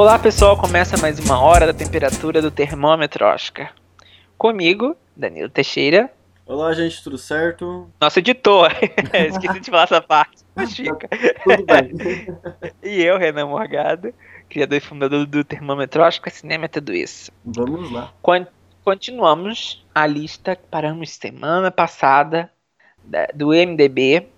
Olá pessoal, começa mais uma hora da temperatura do termômetro Oscar. Comigo, Danilo Teixeira. Olá gente, tudo certo? Nosso editor, esqueci de falar essa parte, mas fica. Tudo bem. e eu, Renan Morgado, criador e fundador do termômetro Oscar Cinema é Tudo Isso. Vamos lá. Continuamos a lista que paramos semana passada do MDB,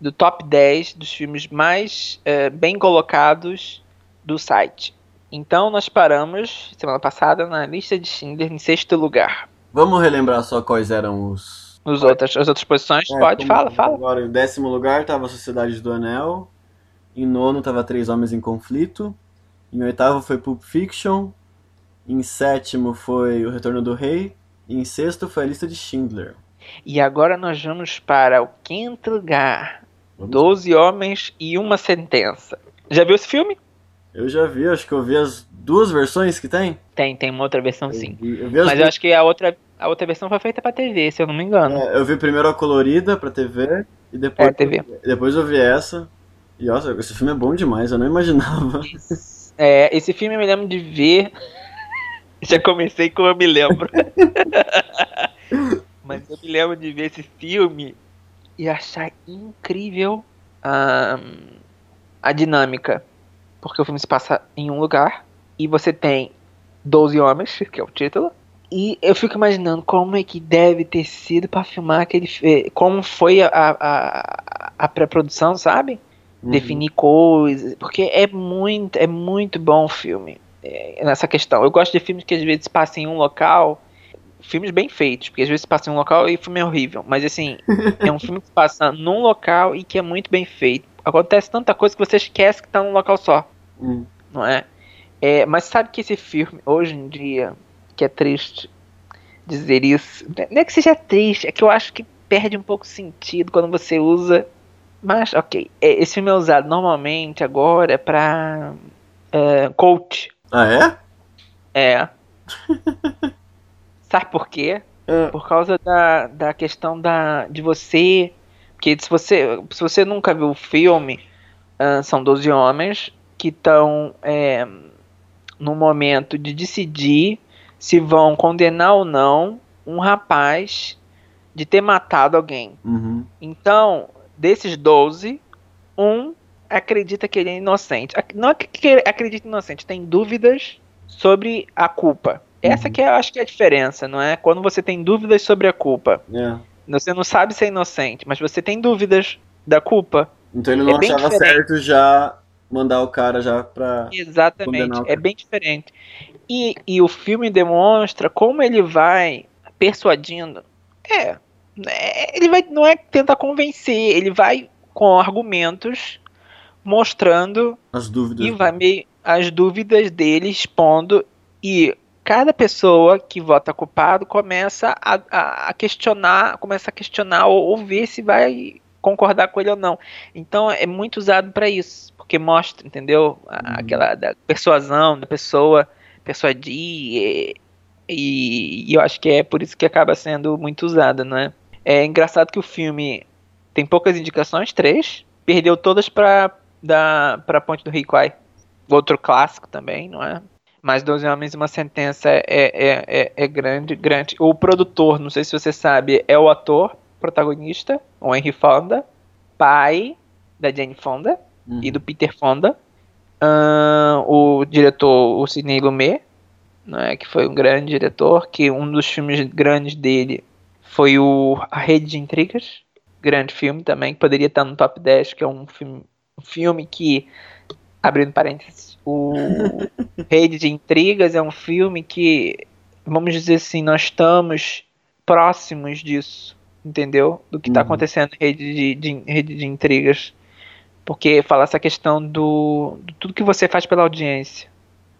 do top 10 dos filmes mais uh, bem colocados do site. Então nós paramos semana passada na lista de Schindler em sexto lugar. Vamos relembrar só quais eram os. Os outras, as outras posições? É, Pode, fala, fala. Agora, em décimo lugar estava a Sociedade do Anel. Em nono estava Três Homens em Conflito. Em oitavo foi Pulp Fiction. Em sétimo foi O Retorno do Rei. E em sexto foi a lista de Schindler. E agora nós vamos para o quinto lugar. Doze Homens e Uma Sentença. Já viu esse filme? Eu já vi, acho que eu vi as duas versões que tem. Tem, tem uma outra versão eu sim. Vi, eu vi Mas eu acho que a outra, a outra versão foi feita pra TV, se eu não me engano. É, eu vi primeiro a colorida pra TV e depois, é, TV. depois eu vi essa. E nossa, esse filme é bom demais, eu não imaginava. É, esse filme eu me lembro de ver. Já comecei como eu me lembro. Mas eu me lembro de ver esse filme e achar incrível a, a dinâmica porque o filme se passa em um lugar e você tem 12 homens, que é o título. E eu fico imaginando como é que deve ter sido para filmar aquele. Como foi a, a, a pré-produção, sabe? Uhum. Definir coisas. Porque é muito, é muito bom o filme é, nessa questão. Eu gosto de filmes que às vezes passam em um local. Filmes bem feitos, porque às vezes passa em um local e o filme é horrível. Mas assim, é um filme que passa num local e que é muito bem feito acontece tanta coisa que você esquece que tá num local só. Hum. Não é? é? Mas sabe que esse filme, hoje em dia, que é triste dizer isso, não é que seja triste, é que eu acho que perde um pouco sentido quando você usa. Mas, ok, é, esse filme é usado normalmente agora pra é, coach. Ah, é? É. Sabe por quê? É. Por causa da, da questão da, de você porque se você, se você nunca viu o filme, uh, são 12 homens que estão é, no momento de decidir se vão condenar ou não um rapaz de ter matado alguém. Uhum. Então, desses 12, um acredita que ele é inocente. Não é que acredita inocente, tem dúvidas sobre a culpa. Essa uhum. que eu acho que é a diferença, não é? Quando você tem dúvidas sobre a culpa. Yeah. Você não sabe se é inocente, mas você tem dúvidas da culpa. Então ele não é achava certo já mandar o cara já pra. Exatamente, é bem diferente. E, e o filme demonstra como ele vai persuadindo. É, é, ele vai não é tentar convencer, ele vai com argumentos mostrando as dúvidas e vai meio as dúvidas dele expondo e cada pessoa que vota culpado começa a, a, a questionar, começa a questionar ou, ou, ver se vai concordar com ele ou não. Então é muito usado para isso, porque mostra, entendeu? A, uhum. Aquela da persuasão da pessoa, persuadir, e, e, eu acho que é por isso que acaba sendo muito usada, não é? É engraçado que o filme tem poucas indicações, três, perdeu todas para da para Ponte do Rio Kwai. Outro clássico também, não é? Mas 12 Homens e uma Sentença é, é, é, é, grande, grande. O produtor, não sei se você sabe, é o ator protagonista, o Henry Fonda, pai da Jane Fonda uhum. e do Peter Fonda. Uh, o diretor, o Sidney Lumet, né, que foi um grande diretor, que um dos filmes grandes dele foi o A Rede de Intrigas, grande filme também, que poderia estar no top 10, que é um filme, um filme que, abrindo parênteses, o Rede de Intrigas é um filme que, vamos dizer assim, nós estamos próximos disso, entendeu? Do que está uhum. acontecendo em Rede de, de, Rede de Intrigas. Porque fala essa questão do, do tudo que você faz pela audiência.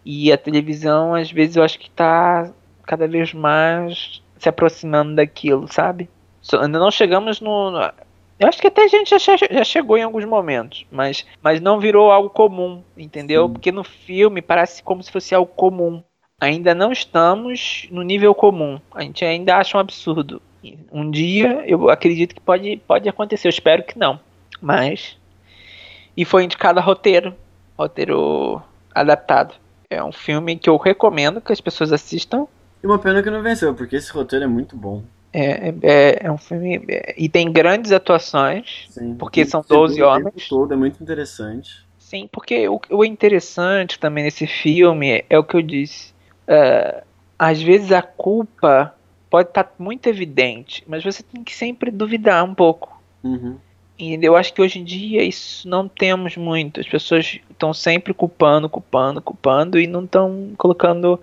E a televisão, às vezes, eu acho que está cada vez mais se aproximando daquilo, sabe? Ainda não chegamos no. Eu acho que até a gente já, já chegou em alguns momentos, mas, mas não virou algo comum, entendeu? Sim. Porque no filme parece como se fosse algo comum. Ainda não estamos no nível comum. A gente ainda acha um absurdo. Um dia eu acredito que pode, pode acontecer, eu espero que não. Mas. E foi indicado a roteiro. Roteiro adaptado. É um filme que eu recomendo que as pessoas assistam. E uma pena que não venceu, porque esse roteiro é muito bom. É, é, é um filme. É, e tem grandes atuações. Sim. Porque são 12 homens. Todo é muito interessante. Sim, porque o, o interessante também nesse filme é o que eu disse. Uh, às vezes a culpa pode estar tá muito evidente, mas você tem que sempre duvidar um pouco. Uhum. E eu acho que hoje em dia isso não temos muito. As pessoas estão sempre culpando, culpando, culpando e não estão colocando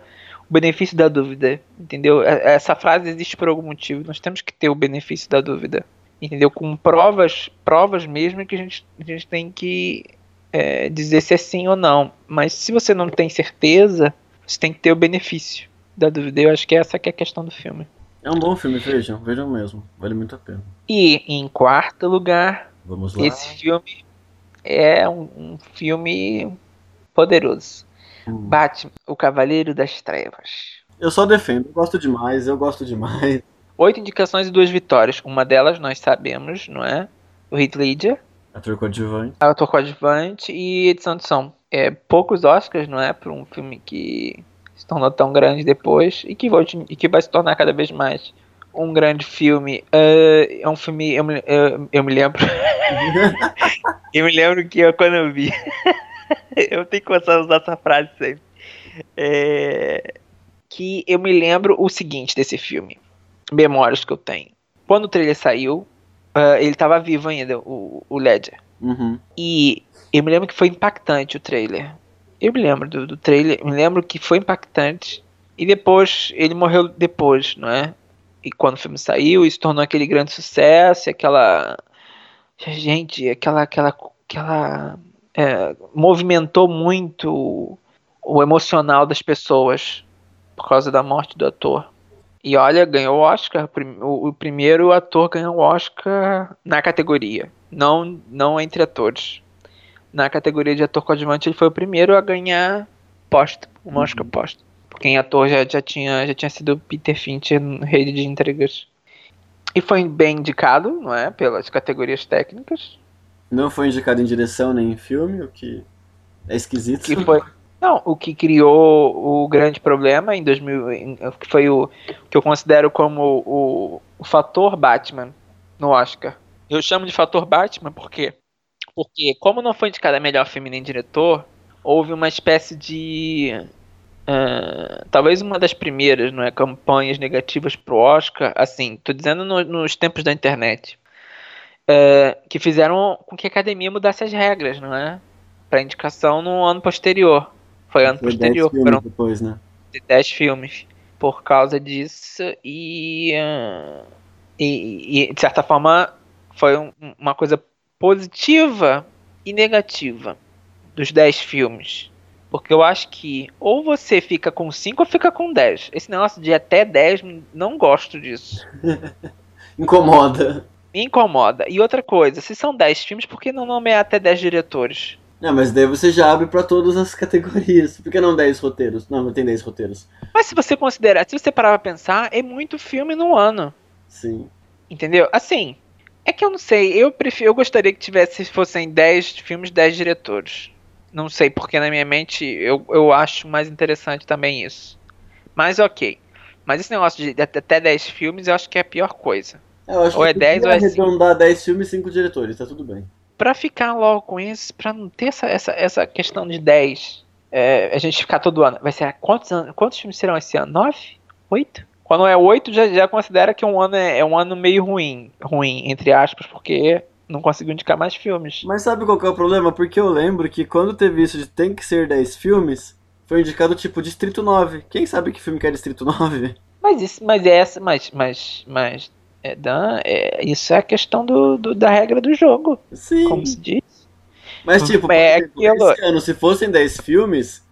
o benefício da dúvida, entendeu? É, essa frase existe por algum motivo. Nós temos que ter o benefício da dúvida, entendeu? Com provas, provas mesmo que a gente, a gente tem que é, dizer se é sim ou não. Mas se você não tem certeza, você tem que ter o benefício da dúvida. Eu acho que essa que é a questão do filme. É um bom filme, vejam, vejam mesmo. Vale muito a pena. E em quarto lugar, esse filme é um, um filme poderoso. Batman, o Cavaleiro das Trevas. Eu só defendo, eu gosto demais, eu gosto demais. Oito indicações e duas vitórias. Uma delas nós sabemos, não é? O Heath Ledger. Ator coadjuvante. Ator coadjuvante e edição de som. É, poucos Oscars, não é? Para um filme que se tornou tão grande depois e que, vai, e que vai se tornar cada vez mais um grande filme. Uh, é um filme. Eu me, eu, eu me lembro. eu me lembro que eu, quando eu vi. eu tenho que começar a usar essa frase sempre. É, que eu me lembro o seguinte desse filme. Memórias que eu tenho. Quando o trailer saiu, uh, ele estava vivo ainda, o, o Ledger. Uhum. E eu me lembro que foi impactante o trailer. Eu me lembro do, do trailer, me lembro que foi impactante. E depois, ele morreu depois, não é? E quando o filme saiu, isso tornou aquele grande sucesso, aquela. Gente, aquela. aquela, aquela é, movimentou muito o emocional das pessoas por causa da morte do ator. E olha, ganhou o Oscar. O, primeiro ator ganhou o Oscar na categoria, não, não entre atores na categoria de ator coadjuvante, ele foi o primeiro a ganhar posto, um uhum. Oscar posto. Porque em ator já, já, tinha, já tinha sido Peter Fincher no Rede de Entregas. E foi bem indicado, não é? Pelas categorias técnicas. Não foi indicado em direção nem em filme, o que é esquisito. Que foi, não, o que criou o grande problema em 2000, que foi o que eu considero como o, o fator Batman no Oscar. Eu chamo de fator Batman porque porque, como não foi indicada melhor filme nem diretor, houve uma espécie de. Uh, talvez uma das primeiras não é, campanhas negativas pro Oscar, assim, tô dizendo no, nos tempos da internet, que fizeram com que a academia mudasse as regras, não é? Para indicação no ano posterior. Foi ano foi posterior. Dez foram depois, né? De 10 filmes. Por causa disso, e, e, e, de certa forma foi um, uma coisa positiva e negativa dos 10 filmes. Porque eu acho que ou você fica com 5 ou fica com 10. Esse negócio de até 10, não gosto disso. incomoda. Me incomoda. E outra coisa, se são 10 filmes, por que não nomear até 10 diretores? Não, mas daí você já abre para todas as categorias. Por que não 10 roteiros? Não, não tem 10 roteiros. Mas se você considerar, se você parar pra pensar, é muito filme no ano. Sim. Entendeu? Assim, é que eu não sei, eu prefiro, eu gostaria que tivesse fossem 10 filmes, 10 diretores. Não sei, porque na minha mente eu, eu acho mais interessante também isso. Mas ok. Mas esse negócio de até 10 filmes eu acho que é a pior coisa. Eu acho ou que é 10 ou é 5. arredondar 10 filmes e 5 diretores, tá tudo bem. Pra ficar logo com isso, pra não ter essa, essa, essa questão de 10, é, a gente ficar todo ano. Vai ser quantos, anos, quantos filmes serão esse ano? 9? 8? Quando é 8, já, já considera que um ano é, é um ano meio ruim. Ruim, entre aspas, porque não conseguiu indicar mais filmes. Mas sabe qual é o problema? Porque eu lembro que quando teve isso de tem que ser 10 filmes, foi indicado tipo Distrito 9. Quem sabe que filme que é Distrito 9? Mas isso, mas é essa, mas, mas, mas é, Dan, é, isso é a questão do, do, da regra do jogo. Sim. Como se diz. Mas tipo, é, aquilo... esse ano, se fossem 10 filmes,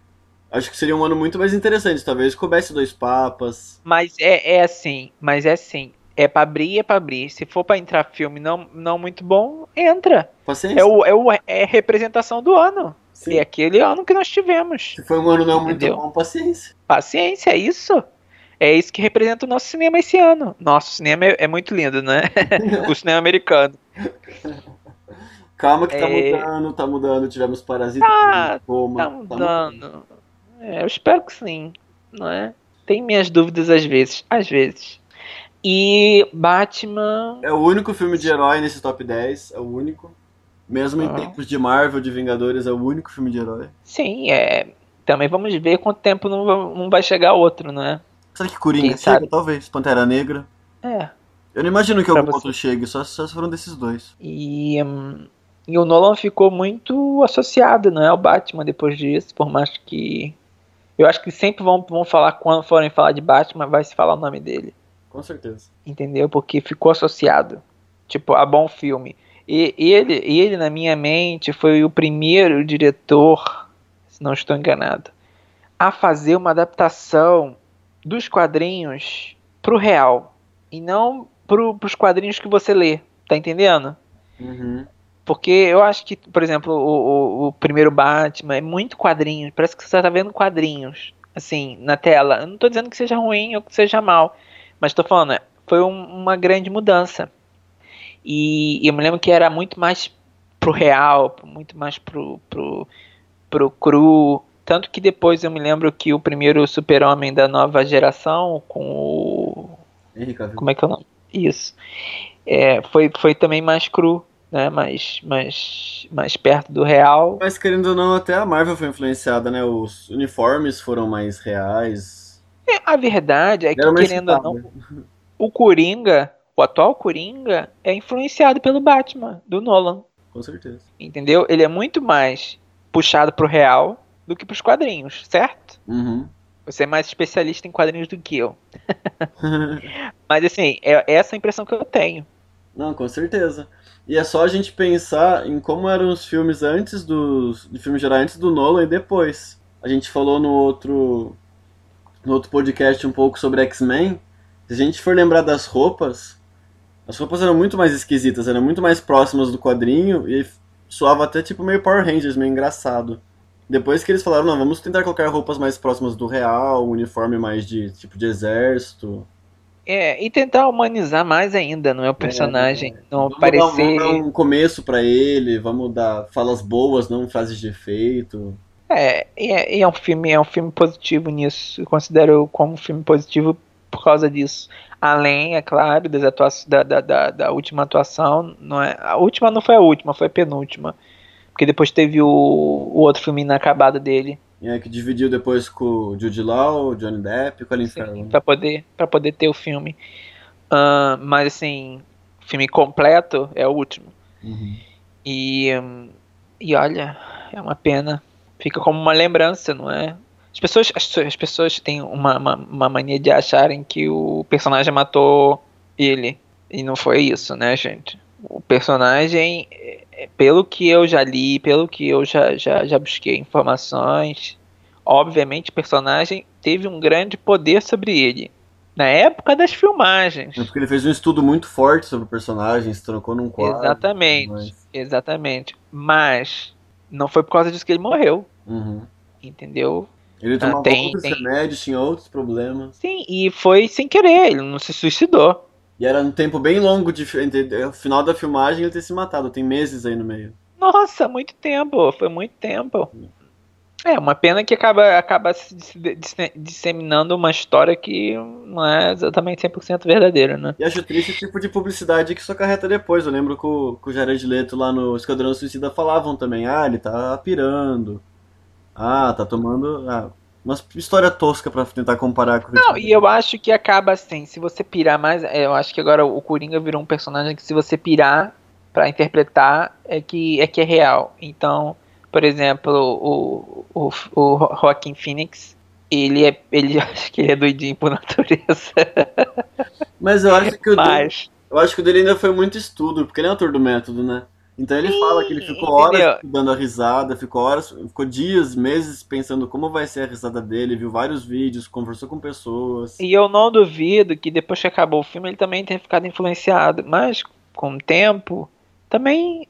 Acho que seria um ano muito mais interessante. Talvez coubesse dois papas. Mas é, é assim. Mas é assim. É pra abrir, é pra abrir. Se for pra entrar filme não, não muito bom, entra. Paciência. É, o, é, o, é representação do ano. Sim. É aquele ano que nós tivemos. Se foi um ano não muito bom, paciência. Paciência, é isso. É isso que representa o nosso cinema esse ano. Nosso cinema é, é muito lindo, né? o cinema americano. Calma que tá é... mudando, tá mudando. Tivemos Parasita. Tá, Roma, tá mudando. Tá mudando. É, eu espero que sim, não é? Tem minhas dúvidas às vezes, às vezes. E Batman. É o único filme de herói nesse top 10, é o único. Mesmo em Ah. tempos de Marvel, de Vingadores, é o único filme de herói. Sim, é. Também vamos ver quanto tempo não vai, não chegar outro, né? Será que Coringa Quem chega? sabe? Talvez. Pantera Negra. É. Eu não imagino que Pra algum você. outro chegue, só, só se foram desses dois. E, hum, e o Nolan ficou muito associado, né, ao Batman depois disso, por mais que. Eu acho que sempre vão, vão falar, quando forem falar de Batman, vai se falar o nome dele. Com certeza. Entendeu? Porque ficou associado. Tipo, a bom filme. E ele, ele, na minha mente, foi o primeiro diretor, se não estou enganado, a fazer uma adaptação dos quadrinhos pro real. E não pro, pros quadrinhos que você lê. Tá entendendo? Uhum. Porque eu acho que, por exemplo, o, o, o primeiro Batman é muito quadrinhos. Parece que você tá vendo quadrinhos, assim, na tela. Eu não tô dizendo que seja ruim ou que seja mal. Mas tô falando, é, foi um- uma grande mudança. E, e eu me lembro que era muito mais pro real, muito mais pro, pro, pro cru. Tanto que depois eu me lembro que o primeiro super-homem da nova geração, com o como é que é o nome? Isso. É, foi, foi também mais cru, né? Mais, mais, mais perto do real. Mas querendo ou não, até a Marvel foi influenciada, né? Os uniformes foram mais reais. É, a verdade é que, querendo ou não, o Coringa, o atual Coringa, é influenciado pelo Batman, do Nolan. Com certeza. Entendeu? Ele é muito mais puxado pro real do que pros quadrinhos, certo? Uhum. Você é mais especialista em quadrinhos do que eu. Mas assim, é essa a impressão que eu tenho. Não, com certeza. E é só a gente pensar em como eram os filmes antes dos. de filme geral antes do Nolan e depois. A gente falou no outro. no outro podcast um pouco sobre X-Men. Se a gente for lembrar das roupas, as roupas eram muito mais esquisitas, eram muito mais próximas do quadrinho e soava até tipo meio Power Rangers, meio engraçado. Depois que eles falaram, não, vamos tentar colocar roupas mais próximas do real, um uniforme mais de tipo de exército. É, e tentar humanizar mais ainda, não é o personagem. não Vamos dar, parecer. vamos dar um começo pra ele, vamos dar falas boas, não frases de efeito. É, e é, e é um filme, é um filme positivo nisso. Eu considero como um filme positivo por causa disso. Além, é claro, das atuações da, da, da, da última atuação. Não é, a última não foi a última, foi a penúltima. Porque depois teve o, o outro filme inacabado dele. E é que dividiu depois com o Jude Law, o Johnny Depp e Colin Sim, Farrell. pra poder, pra poder ter o filme. Ah, mas assim, filme completo é o último. Uhum. E, hum, e olha, é uma pena. Fica como uma lembrança, não é? As pessoas, as, as pessoas têm uma, uma, uma mania de acharem que o personagem matou ele. E não foi isso, né, gente? O personagem, é, é, pelo que eu já li, pelo que eu já, já, já busquei informações, obviamente o personagem teve um grande poder sobre ele. Na época das filmagens. É porque ele fez um estudo muito forte sobre o personagem, se trocou num quadro. Exatamente. mas- Exatamente. Mas não foi por causa disso que ele morreu, Uhum. entendeu? Ele tomava Ah, tem- outros tem. remédios, tinha outros problemas. Sim, e foi sem querer, ele não se suicidou. E era um tempo bem longo de entre o final da filmagem ele ter se matado. Tem meses aí no meio. Nossa, muito tempo, foi muito tempo. É, uma pena que acaba, acaba se dis- dis- disseminando uma história que não é exatamente 100% verdadeira, né? E acho triste o tipo de publicidade que isso acarreta depois. Eu lembro que o, que o Jared Leto lá no Esquadrão Suicida falavam também, ah, ele tá pirando. Ah, tá tomando. Ah, uma história tosca pra tentar comparar com o Não, e eu acho que acaba assim, se você pirar mais, é, eu acho que agora o Coringa virou um personagem que se você pirar pra interpretar é que é que é real. Então, por exemplo, o, o, o Joaquin Phoenix, ele é ele acho que ele é doidinho por natureza, Mas eu acho que o dele, mas eu acho que o dele ainda foi muito estudo, porque ele é autor do método, né? Então ele fala que ele ficou horas entendeu? estudando a risada, ficou horas, ficou dias, meses pensando como vai ser a risada dele, viu vários vídeos, conversou com pessoas. E eu não duvido que depois que acabou o filme ele também tenha ficado influenciado, mas com o tempo também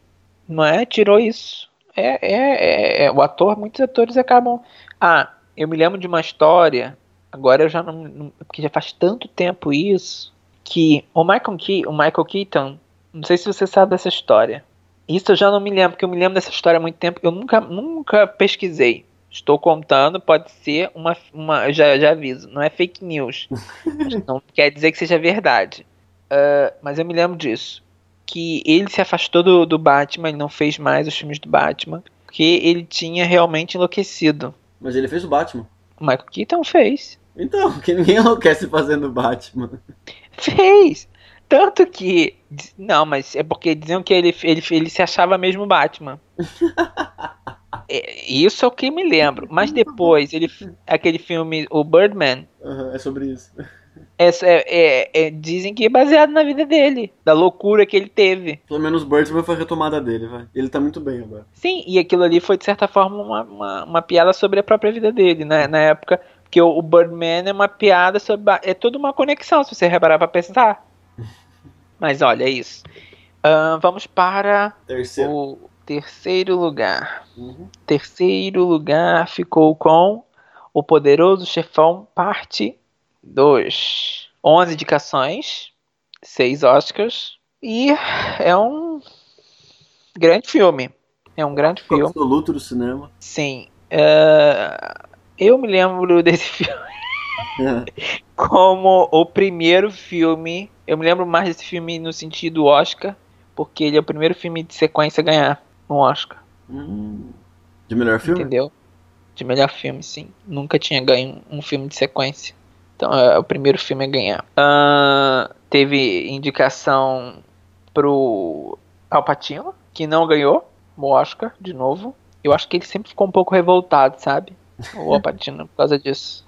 não é tirou isso. É, é, é- é- o ator, muitos atores acabam. Ah, eu me lembro de uma história. Agora eu já não, não- porque já faz tanto tempo isso que o Michael, Ke o Michael Keaton, não sei se você sabe dessa história. Isso eu já não me lembro, porque eu me lembro dessa história há muito tempo. Eu nunca, nunca pesquisei. Estou contando, pode ser uma. uma já, já aviso, não é fake news. não quer dizer que seja verdade. Uh, mas eu me lembro disso. Que ele se afastou do, do Batman, ele não fez mais os filmes do Batman. Porque ele tinha realmente enlouquecido. Mas ele fez o Batman. O Michael Keaton fez. Então, que ninguém enlouquece fazendo Batman. Fez! Tanto que. Não, mas é porque diziam que ele, ele, ele se achava mesmo Batman. é, isso é o que me lembro. Mas depois, ele, aquele filme, o Birdman. Uhum, é sobre isso. É, é, é, dizem que é baseado na vida dele, da loucura que ele teve. Pelo menos Birdman foi a retomada dele, vai. Ele tá muito bem agora. Sim, e aquilo ali foi de certa forma uma, uma, uma piada sobre a própria vida dele, né? Na época, porque o, o Birdman é uma piada sobre. É toda uma conexão, se você reparar pra pensar. Mas olha, é isso. Uh, vamos para terceiro. o terceiro lugar. Uhum. Terceiro lugar ficou com O Poderoso Chefão, parte 2. 11 indicações, 6 Oscars. E é um grande filme. É um grande filme. Absoluto do cinema. Sim. Uh, eu me lembro desse filme como o primeiro filme. Eu me lembro mais desse filme no sentido Oscar, porque ele é o primeiro filme de sequência a ganhar um Oscar. Hum, de melhor filme? Entendeu? De melhor filme, sim. Nunca tinha ganho um filme de sequência. Então é o primeiro filme a ganhar. Uh, teve indicação pro Alpatino, que não ganhou o Oscar de novo. Eu acho que ele sempre ficou um pouco revoltado, sabe? O Alpatino por causa disso.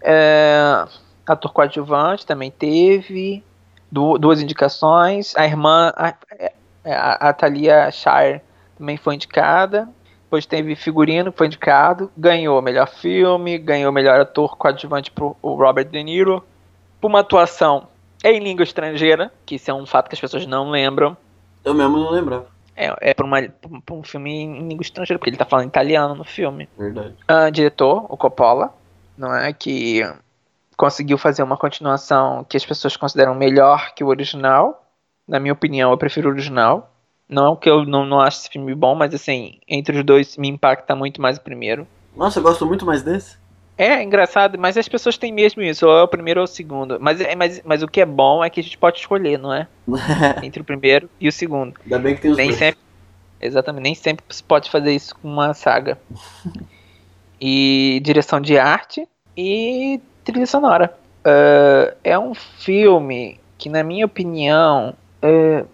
É, ator coadjuvante também teve duas indicações. A irmã, a, é, a, a Thalia Shire, também foi indicada. Depois teve figurino, foi indicado. Ganhou melhor filme, ganhou melhor ator coadjuvante pro o Robert De Niro. Por uma atuação em língua estrangeira, que isso é um fato que as pessoas não lembram. Eu mesmo não lembrava. É, é por, uma, por um filme em língua estrangeira, porque ele tá falando italiano no filme. Verdade. Uh, diretor, o Coppola não é? Que conseguiu fazer uma continuação que as pessoas consideram melhor que o original. Na minha opinião, eu prefiro o original. Não é que eu não, não acho esse filme bom, mas assim, entre os dois me impacta muito mais o primeiro. Nossa, eu gosto muito mais desse. É, engraçado, mas as pessoas têm mesmo isso, ou é o primeiro ou o segundo. Mas, é, mas, mas o que é bom é que a gente pode escolher, não é? Entre o primeiro e o segundo. Ainda bem que tem os nem dois. Sempre, exatamente, nem sempre se pode fazer isso com uma saga. e direção de arte e trilha sonora. Uh, é um filme que, na minha opinião, uh,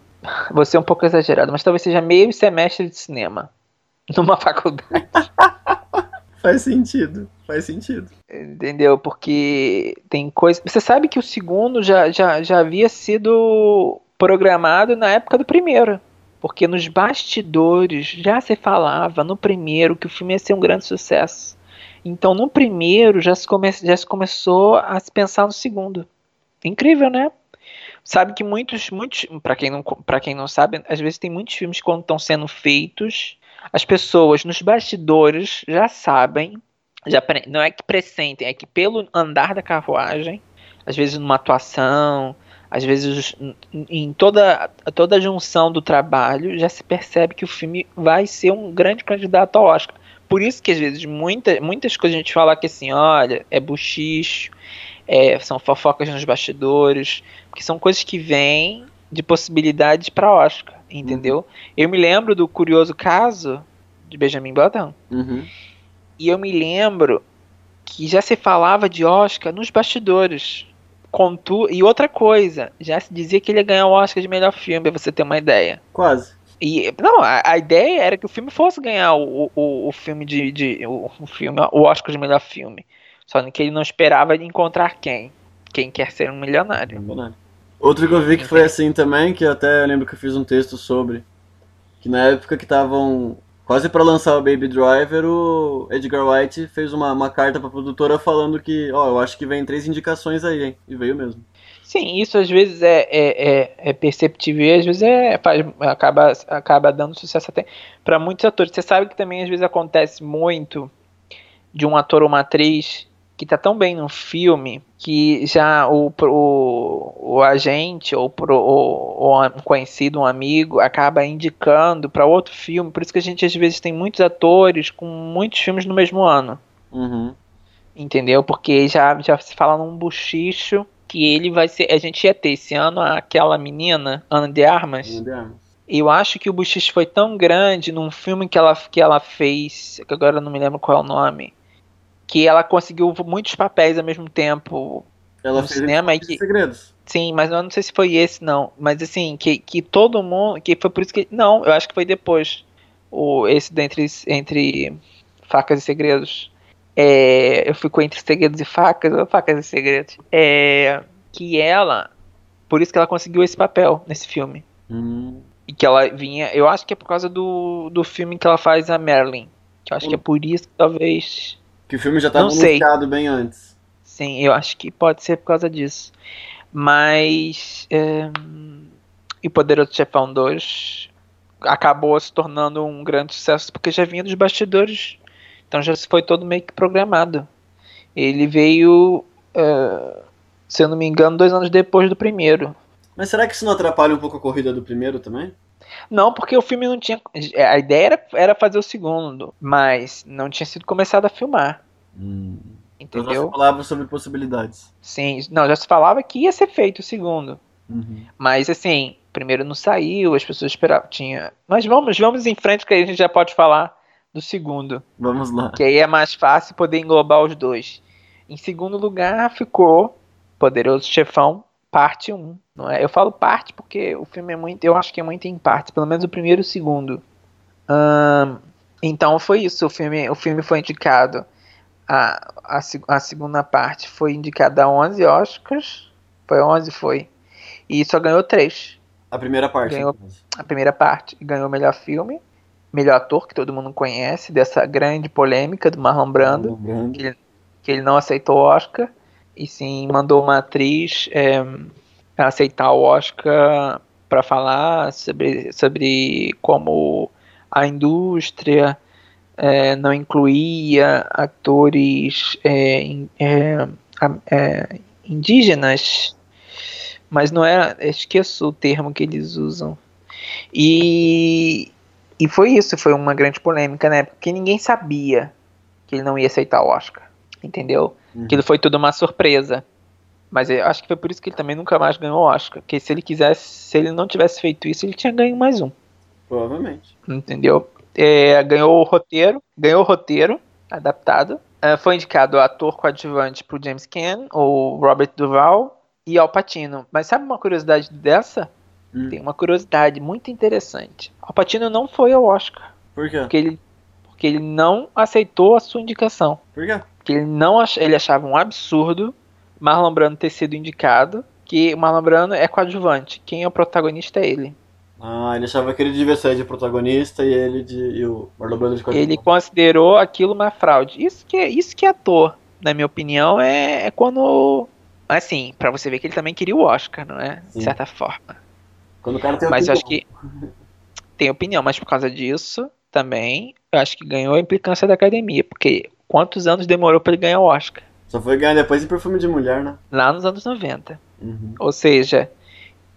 vou ser um pouco exagerado, mas talvez seja meio semestre de cinema numa faculdade. faz sentido, faz sentido. Entendeu? Porque tem coisa. Você sabe que o segundo já, já, já havia sido programado na época do primeiro. Porque nos bastidores já se falava no primeiro que o filme ia ser um grande sucesso. Então no primeiro já se, come, já se começou a se pensar no segundo. Incrível, né? Sabe que muitos, muitos, para quem não, para quem não sabe, às vezes tem muitos filmes quando estão sendo feitos, as pessoas nos bastidores já sabem, já não é que pressentem, é que pelo andar da carruagem, às vezes numa atuação, às vezes em toda, toda a junção do trabalho, já se percebe que o filme vai ser um grande candidato ao Oscar. Por isso que às vezes muita, muitas coisas a gente fala que assim, olha, é buchicho, é, são fofocas nos bastidores, porque são coisas que vêm de possibilidades para Oscar, entendeu? Uhum. Eu me lembro do curioso caso de Benjamin Button, uhum. e eu me lembro que já se falava de Oscar nos bastidores. Contu... E outra coisa, já se dizia que ele ia ganhar o Oscar de melhor filme, pra você ter uma ideia. Quase. E, não, a, a, ideia era que o filme fosse ganhar o, o, o filme de. de o, o, filme, o Oscar de melhor filme. Só que ele não esperava encontrar quem? Quem quer ser um milionário. milionário. Outro que eu vi que foi assim também, que até eu lembro que eu fiz um texto sobre. Que na época que estavam quase para lançar o Baby Driver, o Edgar White fez uma, uma carta pra produtora falando que, ó, oh, eu acho que vem três indicações aí, hein? E veio mesmo. Sim, isso às vezes é, é, é, é perceptível e às vezes é, faz, acaba, acaba dando sucesso até para muitos atores. Você sabe que também às vezes acontece muito de um ator ou uma atriz que tá tão bem no filme que já o, o, o agente ou, pro, ou, um conhecido, um amigo, acaba indicando para outro filme. Por isso que a gente às vezes tem muitos atores com muitos filmes no mesmo ano. Uhum. Entendeu? Porque já, já se fala num buchicho que ele vai ser. A gente ia ter esse ano aquela menina, Ana de Armas. Ana de Armas. Eu acho que o buchicho foi tão grande num filme que ela, que ela fez, que agora eu não me lembro qual é o nome, que ela conseguiu muitos papéis ao mesmo tempo ela no fez cinema e que segredos. sim, mas eu não sei se foi esse não, mas assim que, que todo mundo, que foi por isso que não, eu acho que foi depois o esse dentre entre facas e segredos. É, eu fico entre segredos e facas, ou facas e segredos. É, que ela, por isso que ela conseguiu esse papel nesse filme. Hum. E que ela vinha, eu acho que é por causa do, do filme que ela faz a Marilyn. Que eu acho que é por isso que talvez Que o filme já estava anunciado bem antes. Sim, eu acho que pode ser por causa disso. Mas. É... E Poderoso Chefão 2 acabou se tornando um grande sucesso porque já vinha dos bastidores. Então já foi todo meio que programado. Ele veio, é, se eu não me engano, dois anos depois do primeiro. Mas será que isso não atrapalha um pouco a corrida do primeiro também? Não, porque o filme não tinha. A ideia era, era fazer o segundo, mas não tinha sido começado a filmar. Hum. Então já Entendeu? se falava sobre possibilidades. Sim, não, já se falava que ia ser feito o segundo. Uhum. Mas assim, primeiro não saiu, as pessoas esperavam. Tinha. Mas vamos, vamos em frente, que aí a gente já pode falar do segundo. Vamos lá. Que aí é mais fácil poder englobar os dois. Em segundo lugar ficou Poderoso Chefão, parte 1. Não é? Eu falo parte porque o filme é muito. Eu acho que é muito em partes, pelo menos o primeiro e o segundo. Então foi isso. O filme, o filme foi indicado. A, a, a segunda parte foi indicada a 11 Oscars. Foi 11, foi. E só ganhou 3 A primeira parte. Ganhou. a primeira parte ganhou o melhor filme, melhor ator, que todo mundo conhece, dessa grande polêmica do Marlon Brando, Brando. que ele não aceitou o Oscar, e sim mandou uma atriz é, aceitar o Oscar para falar sobre, sobre como a indústria é, não incluía atores é, indígenas, mas não era, esqueço o termo que eles usam. E, e foi isso, foi uma grande polêmica na época, porque ninguém sabia que ele não ia aceitar o Oscar, entendeu? Uhum. Aquilo foi tudo uma surpresa. Mas eu acho que foi por isso que ele também nunca mais ganhou o Oscar, porque se ele quisesse, se ele não tivesse feito isso, ele tinha ganho mais um Provavelmente. entendeu? É, ganhou o roteiro, ganhou o roteiro adaptado. É, foi indicado ator coadjuvante pro James Caan, o Robert Duval e Al Pacino. Mas sabe uma curiosidade dessa? Hum. Tem uma curiosidade muito interessante. Al Pacino não foi ao Oscar, Por quê? porque ele, porque ele não aceitou a sua indicação. Por quê? Porque ele não ach, ele achava um absurdo Marlon Brando ter sido indicado, que o Marlon Brando é coadjuvante. Quem é o protagonista é ele. Ah, ele achava que ele devia ser de protagonista e ele de. E o Marlon Brando de Ele coadjuvante. considerou aquilo uma fraude. Isso que é, isso que é ator, na minha opinião, é, é quando. Assim, pra você ver que ele também queria o Oscar, não é? Sim. De certa forma. Quando o cara tem Mas eu acho que. Tem opinião, mas por causa disso, também, eu acho que ganhou a implicância da academia. Porque quantos anos demorou pra ele ganhar o Oscar? Só foi ganhar depois em perfume de mulher, né? Lá nos anos 90. Uhum. Ou seja,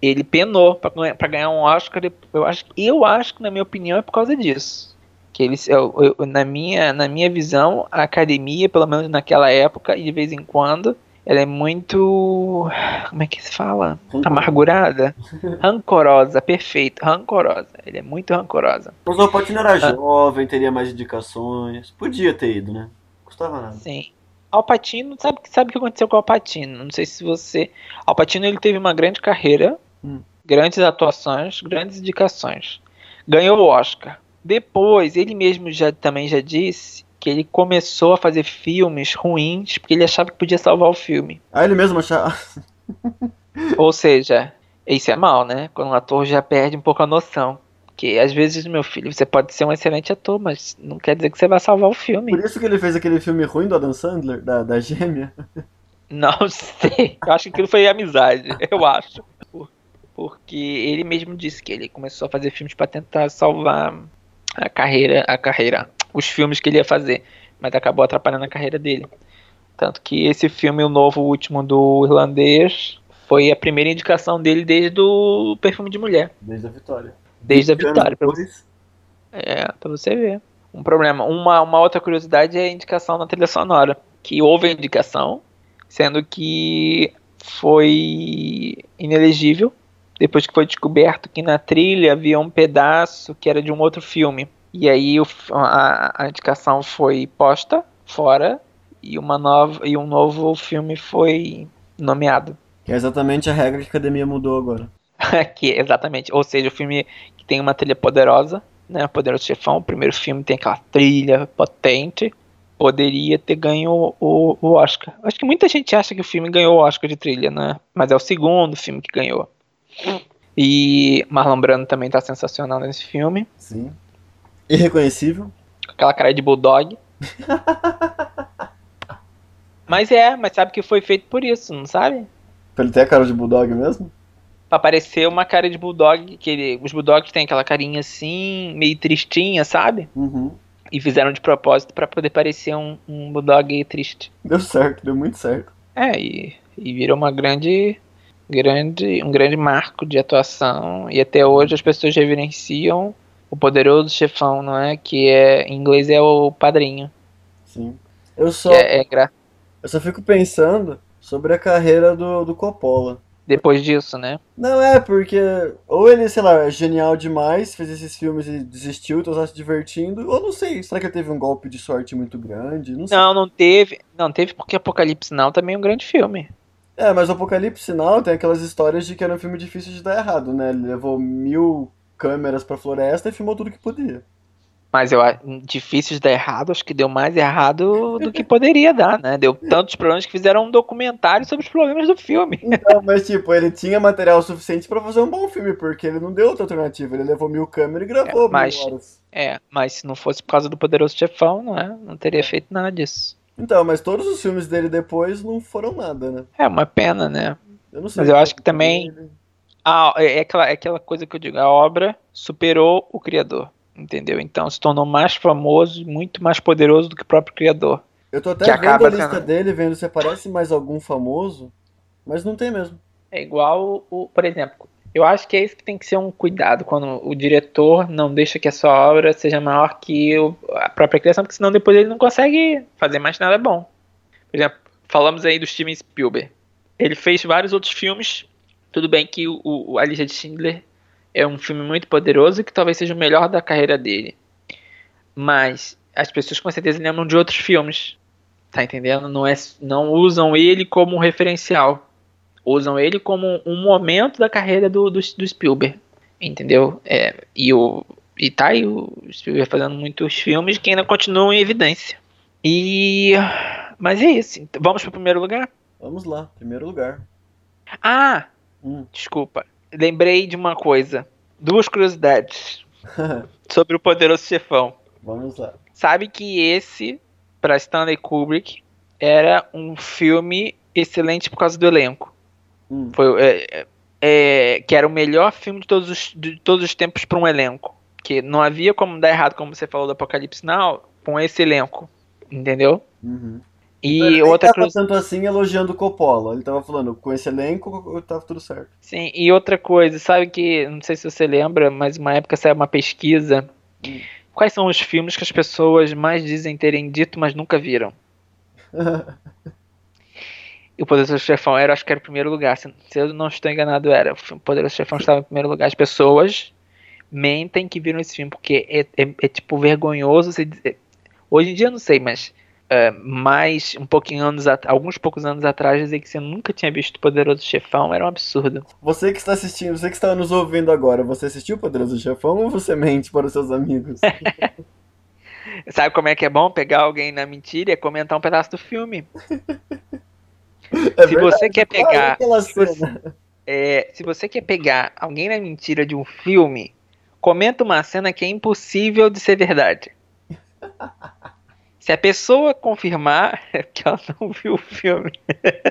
ele penou pra ganhar- um Oscar. Eu acho, eu acho que, na minha opinião, é por causa disso. Que eles, eu- eu- na, minha, na minha visão, a academia, pelo menos naquela época, e de vez em quando, ela é muito. Como é que se fala? Rancorosa. Amargurada? Rancorosa, perfeito, rancorosa. Ele é muito rancorosa. Mas o Alpatino era Ah. jovem, teria mais indicações. Podia ter ido, né? Custava nada. Sim. Alpatino, sabe, sabe o que aconteceu com o Alpatino? Não sei se você. Alpatino ele teve uma grande carreira, Hum. grandes atuações, grandes indicações. Ganhou o Oscar. Depois, ele mesmo já também já disse que ele começou a fazer filmes ruins porque ele achava que podia salvar o filme. Ah, ele mesmo achava. Ou seja, isso é mal, né? Quando um ator já perde um pouco a noção. Que às vezes, meu filho, você pode ser um excelente ator, mas não quer dizer que você vai salvar o filme. Por isso que ele fez aquele filme ruim do Adam Sandler, da, da gêmea. Não sei. Eu acho que aquilo foi amizade. Eu acho. Por- Porque ele mesmo disse que ele começou a fazer filmes pra tentar salvar a carreira, a carreira, os filmes que ele ia fazer, mas acabou atrapalhando a carreira dele. Tanto que esse filme, o novo, o último do irlandês, foi a primeira indicação dele desde o Perfume de Mulher. Desde a vitória. Desde a vitória. Pra você, é, pra você ver. Um problema. Uma, uma outra curiosidade é a indicação na trilha sonora. Que houve a indicação, sendo que foi inelegível. Depois que foi descoberto que na trilha havia um pedaço que era de um outro filme. E aí o a, a indicação foi posta fora e, uma nova, e um novo filme foi nomeado. Que é exatamente a regra que a academia mudou agora. que exatamente, ou seja, o filme que tem uma trilha poderosa, né, Poderoso Chefão, o primeiro filme tem aquela trilha potente, poderia ter ganho o, o Oscar. Acho que muita gente acha que o filme ganhou o Oscar de trilha, né? Mas é o segundo filme que ganhou. E Marlon Brando também tá sensacional nesse filme, Sim. Irreconhecível. com aquela cara de bulldog. mas é, mas sabe que foi feito por isso, não sabe? Pra ele ter a cara de bulldog mesmo? Pra parecer uma cara de bulldog, que ele- os bulldogs têm aquela carinha assim, meio tristinha, sabe? Uhum. E fizeram de propósito pra poder parecer um, um bulldog triste. Deu certo, deu muito certo. É, e, e virou uma grande, grande, um grande marco de atuação. E até hoje as pessoas reverenciam o poderoso chefão, não é? Que é, em inglês é o padrinho. Sim. Eu só, é, é gra- eu só fico pensando sobre a carreira do, do Coppola. Depois disso, né? Não é, porque ou ele, sei lá, é genial demais, fez esses filmes e desistiu, então tá se divertindo, ou não sei, será que ele teve um golpe de sorte muito grande? Não sei. Não, não teve. Não teve porque Apocalipse Now também é um grande filme. É, mas o Apocalipse Sinal tem aquelas histórias de que era um filme difícil de dar errado, né? Ele levou mil câmeras pra floresta e filmou tudo que podia. Mas eu acho difícil de dar errado, acho que deu mais errado do que poderia dar, né? Deu tantos problemas que fizeram um documentário sobre os problemas do filme. Não, mas tipo, ele tinha material suficiente pra fazer um bom filme, porque ele não deu outra alternativa. Ele levou mil câmeras e gravou É, mas- mil horas. É, mas se não fosse por causa do poderoso chefão, não é? Não teria feito nada disso. Então, mas todos os filmes dele depois não foram nada, né? É uma pena, né? Eu não sei. Mas eu acho que também- Ah, é, é aquela, é aquela coisa que eu digo, a obra superou o criador, entendeu? Então se tornou mais famoso, muito mais poderoso do que o próprio criador. Eu tô até que vendo a lista sendo- dele, vendo se aparece mais algum famoso, mas não tem mesmo. É igual, o, por exemplo, eu acho que é isso que tem que ser um cuidado quando o diretor não deixa que a sua obra seja maior que o- a própria criação, porque senão depois ele não consegue fazer mais nada bom. Por exemplo, falamos aí do Steven Spielberg. Ele fez vários outros filmes. Tudo bem que o, o A Lista de Schindler é um filme muito poderoso que talvez seja o melhor da carreira dele. Mas as pessoas com certeza lembram de outros filmes. Tá entendendo? Não, é, não usam ele como referencial usam ele como um momento da carreira do, do, do Spielberg, entendeu? É, e, o, e tá aí o Spielberg fazendo muitos filmes que ainda continuam em evidência. E. Mas é isso. Então, Vamos pro primeiro lugar? Vamos lá, primeiro lugar. Ah! Hum. Desculpa. Lembrei de uma coisa. Duas curiosidades sobre o Poderoso Chefão. Vamos lá. Sabe que esse, para Stanley Kubrick, era um filme excelente por causa do elenco. Hum. Foi, é, é, que era o melhor filme de todos os, de todos os tempos para um elenco. Que não havia como dar errado, como você falou do Apocalipse Now, com esse elenco. Entendeu? Uhum. E Ele nem outra tava coisa. tanto assim elogiando o Coppola. Ele tava falando, com esse elenco tava tudo certo. Sim, e outra coisa, sabe que, não sei se você lembra, mas uma época saiu uma pesquisa. Hum. Quais são os filmes que as pessoas mais dizem terem dito, mas nunca viram? E o Poderoso Chefão era, acho que era o primeiro lugar. Se, se eu não estou enganado, era. O Poderoso Chefão estava em primeiro lugar. As pessoas mentem que viram esse filme, porque é, é- é, tipo vergonhoso você dizer. Hoje em dia eu não sei, mas é, mais um pouquinho anos alguns poucos anos atrás dizer que você nunca tinha visto o Poderoso Chefão era um absurdo. Você que está assistindo, você que está nos ouvindo agora, você assistiu o Poderoso Chefão ou você mente para os seus amigos? Sabe como é que é bom pegar alguém na mentira e comentar um pedaço do filme? É Se você quer pegar- se você-. É, se você quer pegar alguém na mentira de um filme, comenta uma cena que é impossível de ser verdade. Se a pessoa confirmar é que ela não viu o filme.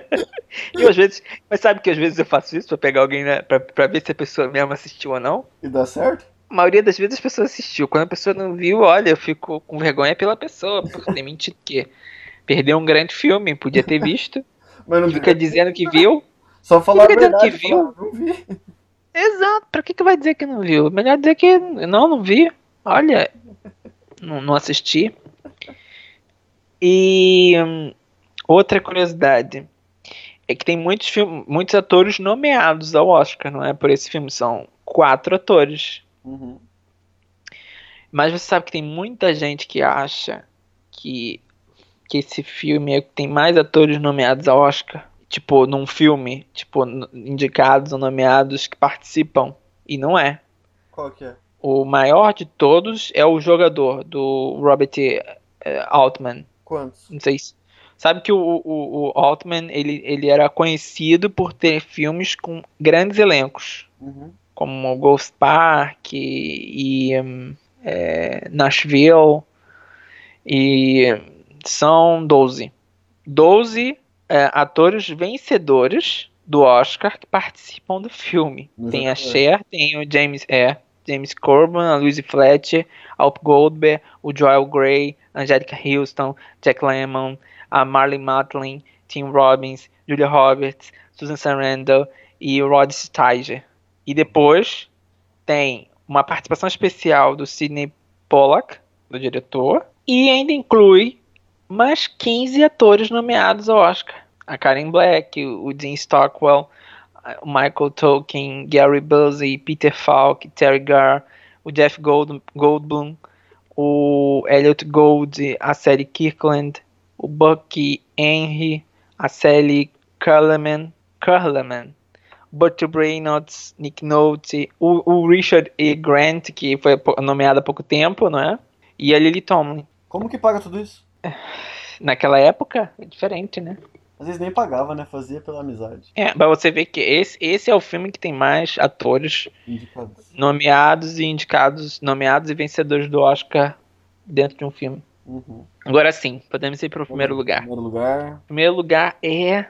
e às vezes, mas sabe que às vezes eu faço isso pra pegar alguém na, pra, pra ver se a pessoa mesmo assistiu ou não? E dá certo? A maioria das vezes a pessoa assistiu. Quando a pessoa não viu, olha, eu fico com vergonha pela pessoa, por ter mentido que Perdeu um grande filme, podia ter visto. Mas não Fica dizendo que viu. Só falar a Fica dizendo verdade. que viu. falar, Não vi. Exato, pra que, que vai dizer que não viu? Melhor dizer que não, não vi. Olha, não, não assisti. E hum, outra curiosidade é que tem muitos, filmes, muitos atores nomeados ao Oscar, não é? Por esse filme são quatro atores. Uhum. Mas você sabe que tem muita gente que acha que, que esse filme é o que tem mais atores nomeados ao Oscar. Tipo, num filme, tipo, indicados ou nomeados que participam. E não é. Qual que é? O maior de todos é o jogador do Robert eh, Altman. Quantos? Não sei se. Sabe que o, o, o Altman ele, ele era conhecido por ter filmes com grandes elencos, Uhum. como Ghost Park e, e, hum, é, Nashville. E são 12. 12 é, atores vencedores do Oscar que participam do filme. No tem a. Cher, tem o James, é, James Corbin, a Louise Fletcher, Alp Goldberg, o Joel Grey, Angelica Houston, Jack Lemmon, a Marley Matlin, Tim Robbins, Julia Roberts, Susan Sarandon e o Rod Steiger. E depois tem uma participação especial do Sidney Pollack, do diretor, e ainda inclui mais 15 atores nomeados ao Oscar. A Karen Black, o Dean Stockwell, Michael Tolkien, Gary Busey, Peter Falk, Terry Garr, o Jeff Gold, Goldblum, o Elliot Gould, a Sally Kirkland, o Bucky Henry, a Sally Curleman, Curleman, Burt Reynolds, Nick Nolte, o, o Richard E. Grant, que foi nomeado há pouco tempo, não é? E a Lily Tomlin. Como que paga tudo isso? Naquela época, é diferente, né? Às vezes nem pagava, né? Fazia pela amizade. É, pra você ver que esse, esse é o filme que tem mais atores Indicados. nomeados e indicados, nomeados e vencedores do Oscar dentro de um filme. Uhum. Agora sim, podemos ir para o primeiro lugar. Primeiro lugar. O primeiro lugar é.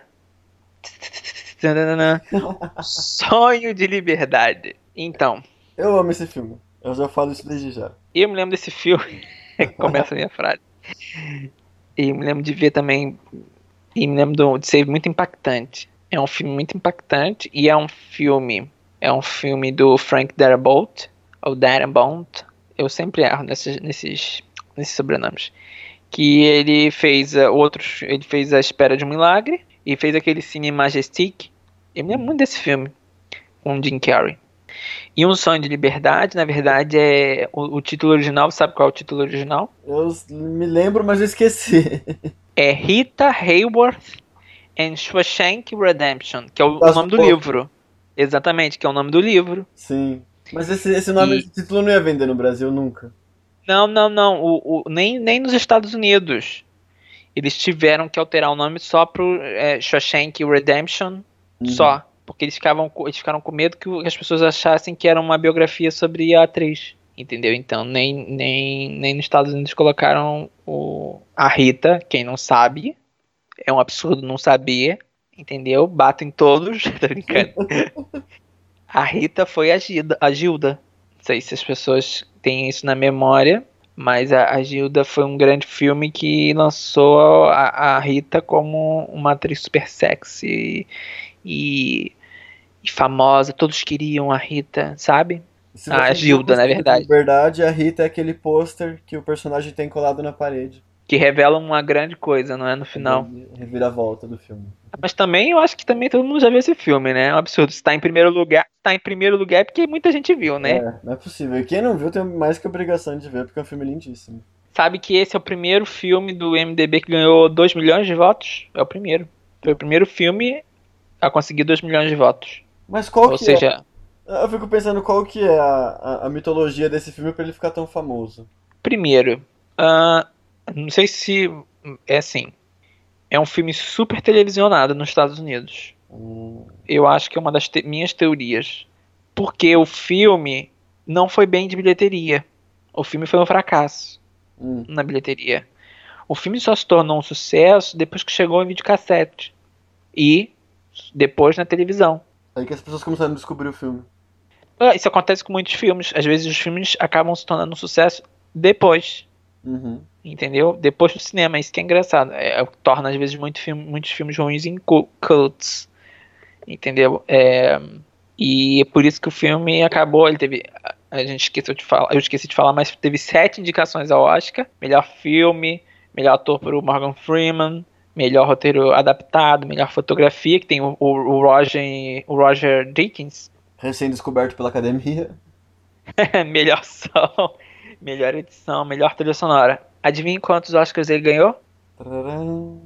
Sonho de Liberdade. Então, Eu amo esse filme. Eu já falo isso desde já. eu me lembro desse filme. Começa a minha frase. E me lembro de ver também. E me lembro do- de ser muito impactante. É um filme muito impactante. E é um filme. É um filme do Frank Darabont. Ou Darabont. Eu sempre erro nesses, nesses, nesses sobrenomes. Que ele fez uh, outros. Ele fez A Espera de um Milagre. E fez aquele Cine Majestic. Eu me lembro muito desse filme. Com Jim Carrey. E Um Sonho de Liberdade, na verdade, é o, o título original. Sabe qual é o título original? Eu me lembro, mas eu esqueci. É Rita Hayworth and Shawshank Redemption, que é o, nome do livro. Exatamente, que é o nome do livro. Sim. Mas esse, esse nome, E- esse título não ia vender no Brasil nunca. Não, não, não. O, o- nem, nem nos Estados Unidos. Eles tiveram que alterar o nome só pro é, Shawshank Redemption, Uhum. só. Porque eles, ficavam, eles ficaram com medo que as pessoas achassem que era uma biografia sobre a atriz. Entendeu? Então, nem, nem, nem nos Estados Unidos colocaram o, a Rita, quem não sabe. É um absurdo não saber. Entendeu? Batem todos. Tô brincando. A Rita foi a Gilda, a Gilda. Não sei se as pessoas têm isso na memória, mas a, a Gilda foi um grande filme que lançou a, a Rita como uma atriz super sexy e, e famosa. Todos queriam a Rita, sabe? Se Ah, você Gilda, viu na Sonho de verdade. Liberdade, a Rita é aquele pôster que o personagem tem colado na parede. Que revela uma grande coisa, não é? No final. Reviravolta do filme. Mas também eu acho que também todo mundo já viu esse filme, né? É um absurdo. Se tá em primeiro lugar, tá em primeiro lugar é porque muita gente viu, né? É, não é possível. E quem não viu tem mais que obrigação de ver, porque é um filme lindíssimo. Sabe que esse é o primeiro filme do MDB que ganhou 2 milhões de votos? É o primeiro. Foi o primeiro filme a conseguir 2 milhões de votos. Mas qual Ou que seja, é? Eu fico pensando qual que é a, a, a mitologia desse filme pra ele ficar tão famoso. primeiro, ah, não sei se é assim. É um filme super televisionado nos Estados Unidos. Hum, Eu acho que é uma das te- minhas teorias. Porque o filme não foi bem de bilheteria. O filme foi um fracasso hum. na bilheteria. O filme só se tornou um sucesso depois que chegou em videocassete. E depois na televisão. Aí que as pessoas começaram a descobrir o filme. Ah, Isso acontece com muitos filmes. Às vezes os filmes acabam se tornando um sucesso depois. Uhum. Entendeu? Depois do cinema, isso que é engraçado. É, é torna, às vezes, muito filme, muitos filmes ruins em cu- cults. Entendeu? É, e é por isso que o filme acabou. Ele teve. a- gente esqueceu de falar. Eu esqueci de falar, mas teve sete indicações ao Oscar: melhor filme, melhor ator para o Morgan Freeman, melhor roteiro adaptado, melhor fotografia, que tem o, o- o Roger, o Roger Deakins, Recém-descoberto pela academia. melhor som, melhor edição, melhor trilha sonora. Adivinha quantos Oscars ele ganhou? Tararam.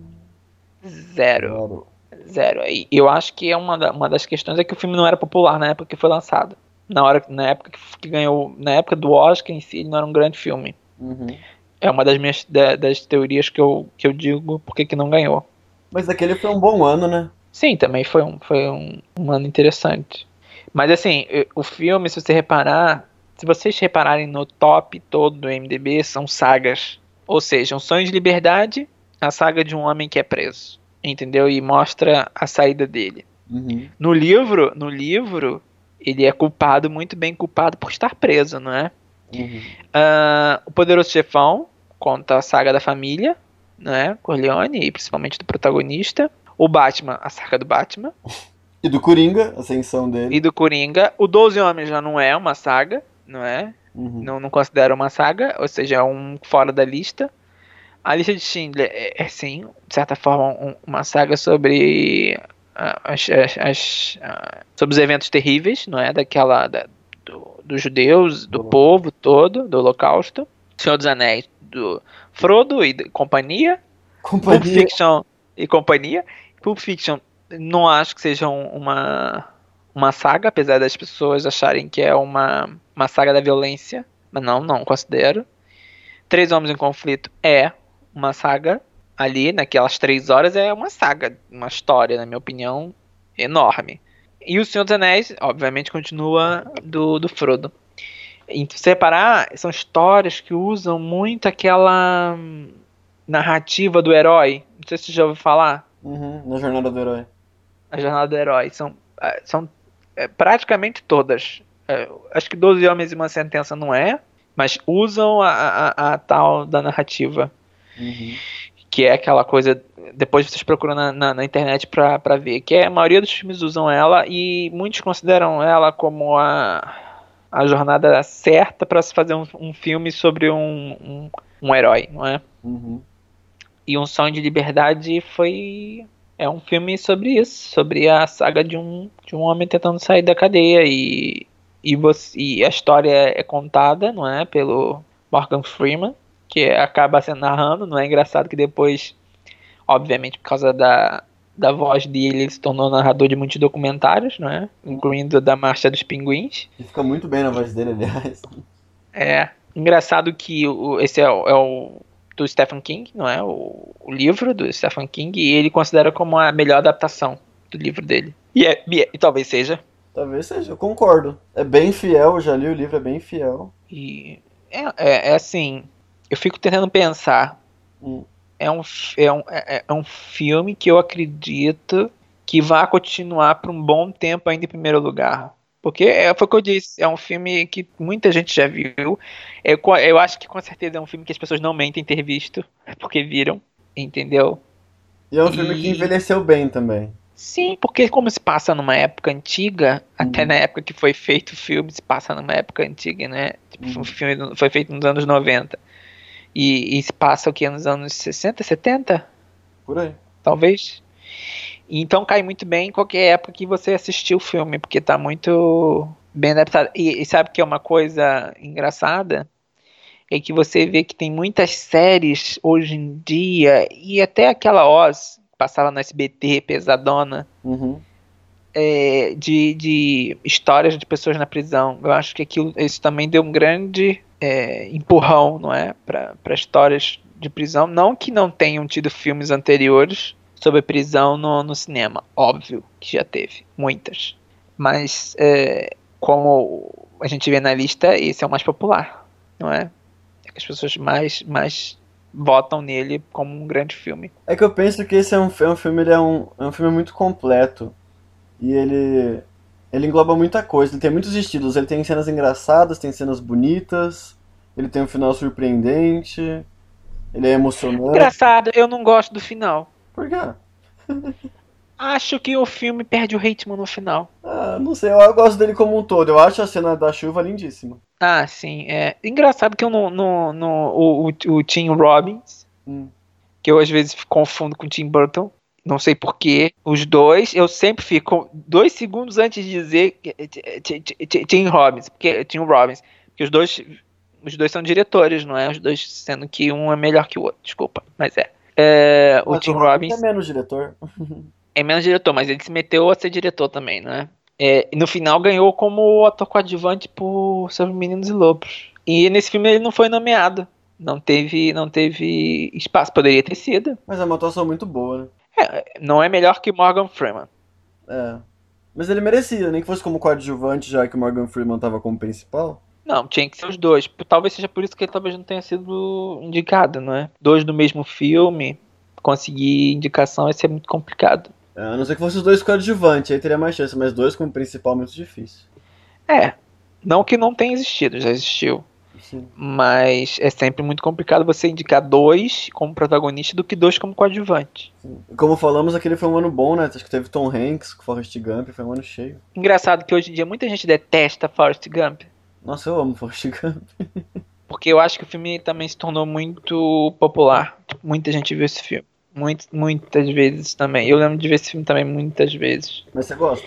Zero. Claro. Zero. E eu acho que é uma, da- uma das questões é que o filme não era popular na época que foi lançado. Na hora na época que, que ganhou, na época do Oscar em si, ele não era um grande filme. Uhum. É uma das minhas da- das teorias que eu, que eu digo porque que não ganhou. Mas aquele foi um bom ano, né? Sim, também foi um, foi um, um ano interessante. Mas assim, o filme, se você reparar, se vocês repararem no top todo do MDB, são sagas. Ou seja, um sonho de liberdade, a saga de um homem que é preso. Entendeu? E mostra a saída dele. Uhum. No livro, no livro, ele é culpado, muito bem culpado por estar preso, não é? Uhum. Ah, o Poderoso Chefão conta a saga da família, né? Corleone, e principalmente do protagonista. O Batman, a saga do Batman. E do Coringa, a ascensão dele. E do Coringa. O Doze Homens já não é uma saga, não é? Uhum. Não, não considero uma saga, ou seja, é um fora da lista. A lista de Schindler é, é sim, de certa forma, um- uma saga sobre ah, as, as- as, ah, sobre os eventos terríveis, não é? Daquela da- do- dos judeus, do Do- povo todo, do Holocausto. Senhor dos Anéis, do Frodo e de- companhia. Pulp Companhia. Fiction e companhia. Pulp Fiction não acho que seja um- uma, uma saga, apesar das pessoas acharem que é uma, uma saga da violência. Mas não, não considero. Três Homens em Conflito é uma saga. Ali, naquelas três horas, é uma saga, uma história, na minha opinião, enorme. E O Senhor dos Anéis, obviamente, continua do, do Frodo. E se você reparar, são histórias que usam muito aquela hum, narrativa do herói. Não sei se você já ouviu falar. Uhum. Na jornada do herói. A jornada do herói. São, ah, são é, praticamente todas. É, acho que 12 Homens e uma Sentença não é, mas usam a, a, a tal da narrativa. Uhum. Que é aquela coisa. Depois vocês procuram na, na, na internet pra, pra ver. Que é, a maioria dos filmes usam ela e muitos consideram ela como a, a jornada certa pra se fazer um, um filme sobre um, um, um herói, não é? Uhum. E Um Sonho de Liberdade foi. É um filme sobre isso, sobre a saga de um, de um homem tentando sair da cadeia. E, e, você, e a história é contada, não é? Pelo Morgan Freeman, que acaba sendo narrando. Não é engraçado que depois, obviamente, por causa da, da voz dele, ele se tornou narrador de muitos documentários, não é? Incluindo da Marcha dos Pinguins. E fica muito bem na voz dele, aliás. É. Engraçado que o, esse é, é o do Stephen King, não é? O, o livro do Stephen King, e ele considera como a melhor adaptação do livro dele. E, é, e, é- e talvez seja. Talvez seja, eu concordo. É bem fiel, eu já li o livro, é bem fiel. E é, é, é assim, eu fico tentando pensar. Hum. É um, é, um, é, é um filme que eu acredito que vai continuar por um bom tempo ainda em primeiro lugar. Porque é, foi o que eu disse, é um filme que muita gente já viu. Eu, co- eu acho que com certeza é um filme que as pessoas não mentem ter visto, porque viram, entendeu? E é um filme que E- envelheceu bem também. Sim, porque como se passa numa época antiga, até Uhum. na época que foi feito o filme, se passa numa época antiga, né? Tipo, Uhum. o filme foi feito nos anos 90. E, e se passa o que? Nos anos 60, 70? Por aí. Talvez? Então cai muito bem em qualquer época que você assistiu o filme, porque tá muito bem adaptado. E, e sabe que é uma coisa engraçada? É que você vê que tem muitas séries hoje em dia, e até aquela Oz, que passava no SBT, pesadona, Uhum. é, de, de histórias de pessoas na prisão. Eu acho que aquilo, isso também deu um grande é, empurrão, não é, para histórias de prisão. Não que não tenham tido filmes anteriores sobre prisão no, no cinema, óbvio que já teve, muitas. Mas é, como a gente vê na lista, esse é o mais popular, não é? É que as pessoas mais, mais votam nele como um grande filme. É que eu penso que esse é um, é um filme, ele é um, é um filme muito completo. E ele, ele engloba muita coisa. Ele tem muitos estilos. Ele tem cenas engraçadas, tem cenas bonitas. Ele tem um final surpreendente. Ele é emocionante. Engraçado, eu não gosto do final. Por quê? Acho que o filme perde o ritmo no final. Ah, não sei, eu gosto dele como um todo. Eu acho a cena da chuva lindíssima. Ah, sim. É engraçado que eu no, no o, o, o Tim Robbins, Hum. que eu às vezes confundo com o Tim Burton. Não sei porquê. Os dois, eu sempre fico dois segundos antes de dizer que- Ti- Tim Robbins, porque Tim Robbins, porque os dois, os dois são diretores, não é? Os dois sendo que um é melhor que o outro. Desculpa, mas é. É, o Mas Tim Robin Robbins é menos diretor. é menos diretor, mas ele se meteu a ser diretor também, né? É, e no final ganhou como ator coadjuvante por Seus Meninos e Lobos. E nesse filme ele não foi nomeado. Não teve, não teve espaço. Poderia ter sido. Mas é uma atuação muito boa, né? É, não é melhor que Morgan Freeman. É. Mas ele merecia, nem que fosse como coadjuvante, já que o Morgan Freeman tava como principal. Não, tinha que ser os dois. Talvez seja por isso que ele talvez não tenha sido indicado, não é? Dois do mesmo filme, conseguir indicação ia ser muito complicado. É, a não ser que fosse os dois coadjuvantes, aí teria mais chance, mas dois como principal muito difícil. É, não que não tenha existido, já existiu. Sim. Mas é sempre muito complicado você indicar dois como protagonista do que dois como coadjuvante. Como falamos, aquele foi um ano bom, né? Acho que teve Tom Hanks com Forrest Gump, foi um ano cheio. Engraçado que hoje em dia muita gente detesta Forrest Gump, Nossa, eu amo Forrest Gump. porque eu acho que o filme também se tornou muito popular. Muita gente viu esse filme. Muito, muitas vezes também. Eu lembro de ver esse filme também muitas vezes. Mas você gosta?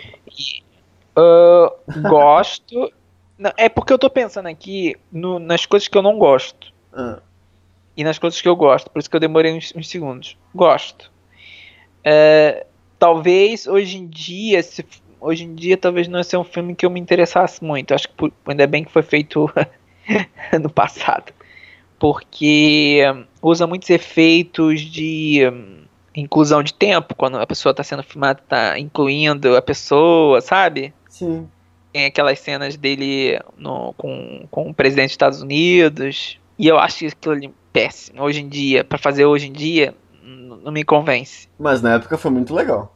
Ah, gosto. Não, é porque eu tô pensando aqui no- nas coisas que eu não gosto. Ah, e nas coisas que eu gosto, por isso que eu demorei uns, uns segundos. Gosto. É, talvez hoje em dia, se, hoje em dia talvez não seja um filme que eu me interessasse muito. Acho que por- ainda bem que foi feito no passado, porque hum, usa muitos efeitos de hum, inclusão de tempo quando a pessoa está sendo filmada, tá incluindo a pessoa, sabe? sim. Tem aquelas cenas dele no- com, com o presidente dos Estados Unidos. E eu acho aquilo ali péssimo. Hoje em dia, pra fazer hoje em dia, não me convence. Mas na época foi muito legal.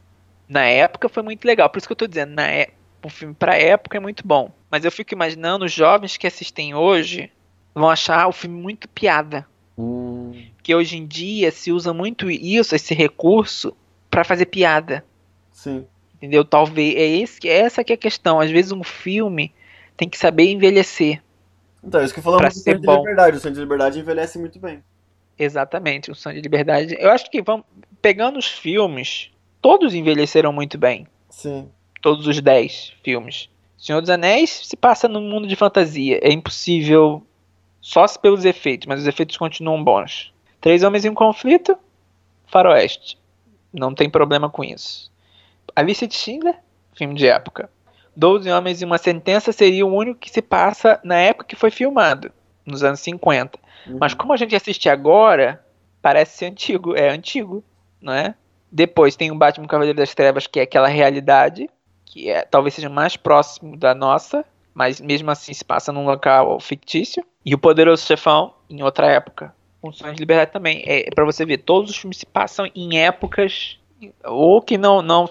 Na época foi muito legal. Por isso que eu tô dizendo, na é, um filme pra época é muito bom. Mas eu fico imaginando os jovens que assistem hoje vão achar o filme muito piada. Hum, Porque hoje em dia se usa muito isso, esse recurso, pra fazer piada. sim. Entendeu? Talvez. É esse, essa que é a questão. Às vezes um filme tem que saber envelhecer. Então, isso que falamos do Sonho de. Liberdade. O Sonho de Liberdade envelhece muito bem. Exatamente, o Sonho de Liberdade. Eu acho que vamos pegando os filmes, todos envelheceram muito bem. Sim. Todos os 10 filmes. Senhor dos Anéis se passa num mundo de fantasia. É impossível só se pelos efeitos, mas os efeitos continuam bons. Três Homens em um Conflito, Faroeste. Não tem problema com isso. A Lista de Schindler, filme de época. Doze Homens e uma Sentença seria o único que se passa na época que foi filmado, nos anos 50. Uhum. Mas como a gente assiste agora, parece ser antigo, é antigo, não é? Depois tem o Batman Cavaleiro das Trevas, que é aquela realidade, que é, talvez seja mais próximo da nossa, mas mesmo assim se passa num local fictício. E o Poderoso Chefão, em outra época. Com Sonhos de Liberdade também. É para você ver, todos os filmes se passam em épocas ou que não não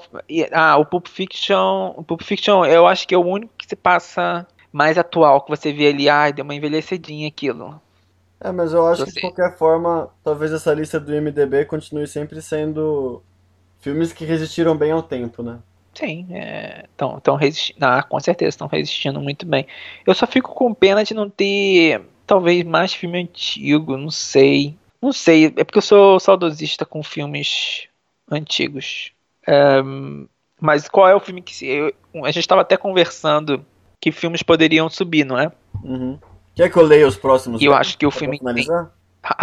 ah, o Pulp Fiction, o Pulp Fiction, eu acho que é o único que se passa mais atual, que você vê ali, ai, deu uma envelhecidinha aquilo. É, mas eu acho que de qualquer forma, talvez essa lista do IMDB continue sempre sendo filmes que resistiram bem ao tempo, né? Sim, estão resistindo. Ah, com certeza estão resistindo muito bem. Eu só fico com pena de não ter, talvez, mais filme antigo, não sei. Não sei, é porque eu sou saudosista com filmes antigos. Ehm, mas qual é o filme que. se- eu- a gente estava até conversando que filmes poderiam subir, não é? Uhum. Quer que eu leia os próximos? Eu acho que o filme finalizar?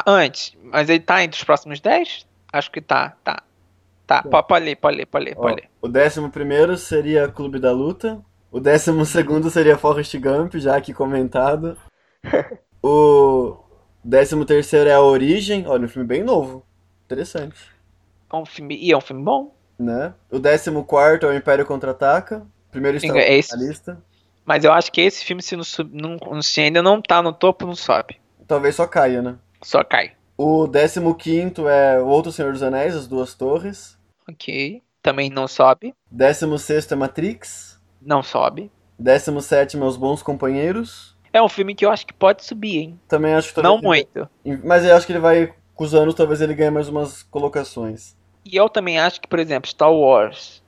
Antes, mas ele tá entre os próximos 10? Acho que tá, tá. Tá, pode, pode ler, pode ler, pode ler, pode ler. o décimo primeiro seria Clube da Luta. O décimo segundo seria Forrest Gump, já aqui comentado. O décimo terceiro é A Origem. Olha, um filme bem novo. Interessante. É um filme, e é um filme bom. Né? O décimo quarto é O Império Contra-Ataca. Primeiro está é na lista. Mas eu acho que esse filme, se, não não, se ainda não tá no topo, não sobe. Talvez só caia, né? Só cai. O décimo quinto é O Outro Senhor dos Anéis, As Duas Torres. Ok. Também não sobe. Décimo sexto é Matrix. Não sobe. Décimo sétimo é Os Bons Companheiros. É um filme que eu acho que pode subir, hein? Também acho que Não muito. Mas eu acho que ele vai com os anos talvez ele ganhe mais umas colocações. E eu também acho que, por exemplo, Star Wars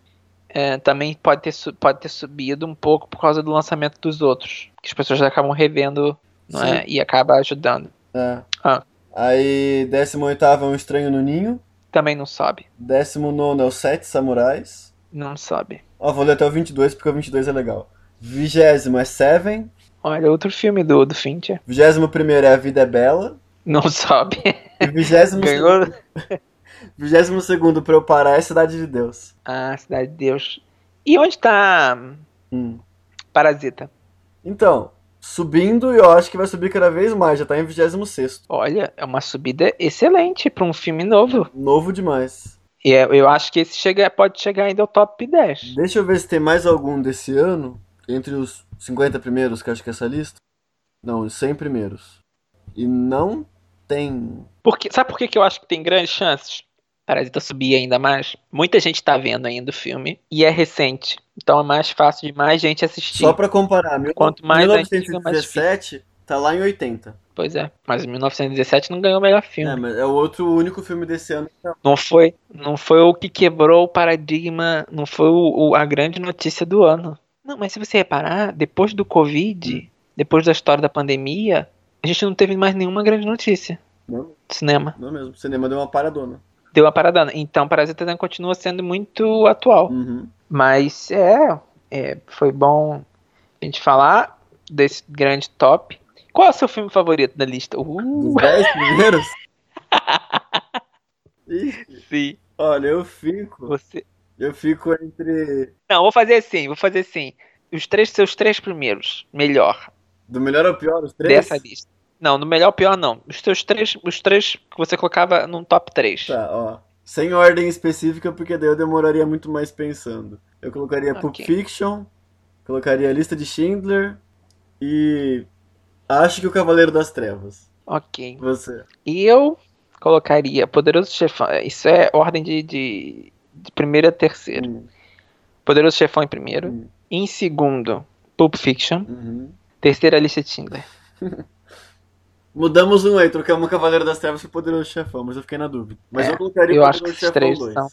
é, também pode ter, pode ter subido um pouco por causa do lançamento dos outros. Que as pessoas acabam revendo não é? e acaba ajudando. É. Ah. Aí, 18 é um Estranho no Ninho. Também não sobe. 19 é o Sete Samurais. Não sobe. Ó, vou ler até o 22 porque o 22 é legal. 20 é Seven. Olha, outro filme do, do Fincher. 21 é A Vida é Bela. Não sobe. E 22 Ganhou... 22 pra eu parar é Cidade de Deus. Ah, Cidade de Deus. E onde tá hum. Parasita? Então, subindo e eu acho que vai subir cada vez mais, já tá em 26. Olha, é uma subida excelente pra um filme novo. Novo demais. E é, eu acho que esse chega, pode chegar ainda ao top 10. Deixa eu ver se tem mais algum desse ano, entre os 50 primeiros, que acho que é essa lista. Não, os 100 primeiros. E não tem. Porque, sabe por que, que eu acho que tem grandes chances? Parasita subir ainda mais. Muita gente tá vendo ainda o filme e é recente. Então é mais fácil de mais gente assistir. Só para comparar, quanto mais 1917 antiga, tá lá em 80. Pois é, mas 1917 não ganhou o melhor filme. É, mas é o outro único filme desse ano. Não foi, não foi o que quebrou o paradigma, não foi o, o, a grande notícia do ano. Não, mas se você reparar, depois do Covid, depois da história da pandemia, a gente não teve mais nenhuma grande notícia. Não. Cinema. Não mesmo. O cinema deu uma paradona. Deu uma paradona. Então, Parasita continua sendo muito atual. Uhum. Mas é, é, foi bom a gente falar desse grande top. Qual é o seu filme favorito da lista? Uh! Dos 10 primeiros? Sim. Olha, eu fico. Você... Eu fico entre. Não, vou fazer assim, vou fazer assim. Os três seus três primeiros, melhor. Do melhor ao pior, os três? Dessa lista. Não, do melhor pior não. Os seus três, os três que você colocava num top 3. Tá, ó. Sem ordem específica, porque daí eu demoraria muito mais pensando. Eu colocaria okay. Pulp Fiction, colocaria a lista de Schindler e acho que o Cavaleiro das Trevas. Ok. Você. E eu colocaria Poderoso Chefão. Isso é ordem de, de, de primeiro a terceiro. Hum. Poderoso Chefão em primeiro. Hum. Em segundo, Pulp Fiction. Uhum. Terceira, lista de Schindler. Mudamos um aí, trocamos o Cavaleiro das Trevas pro Poderoso Chefão, mas eu fiquei na dúvida. Mas é, eu colocaria eu acho que Chefão três 2. São.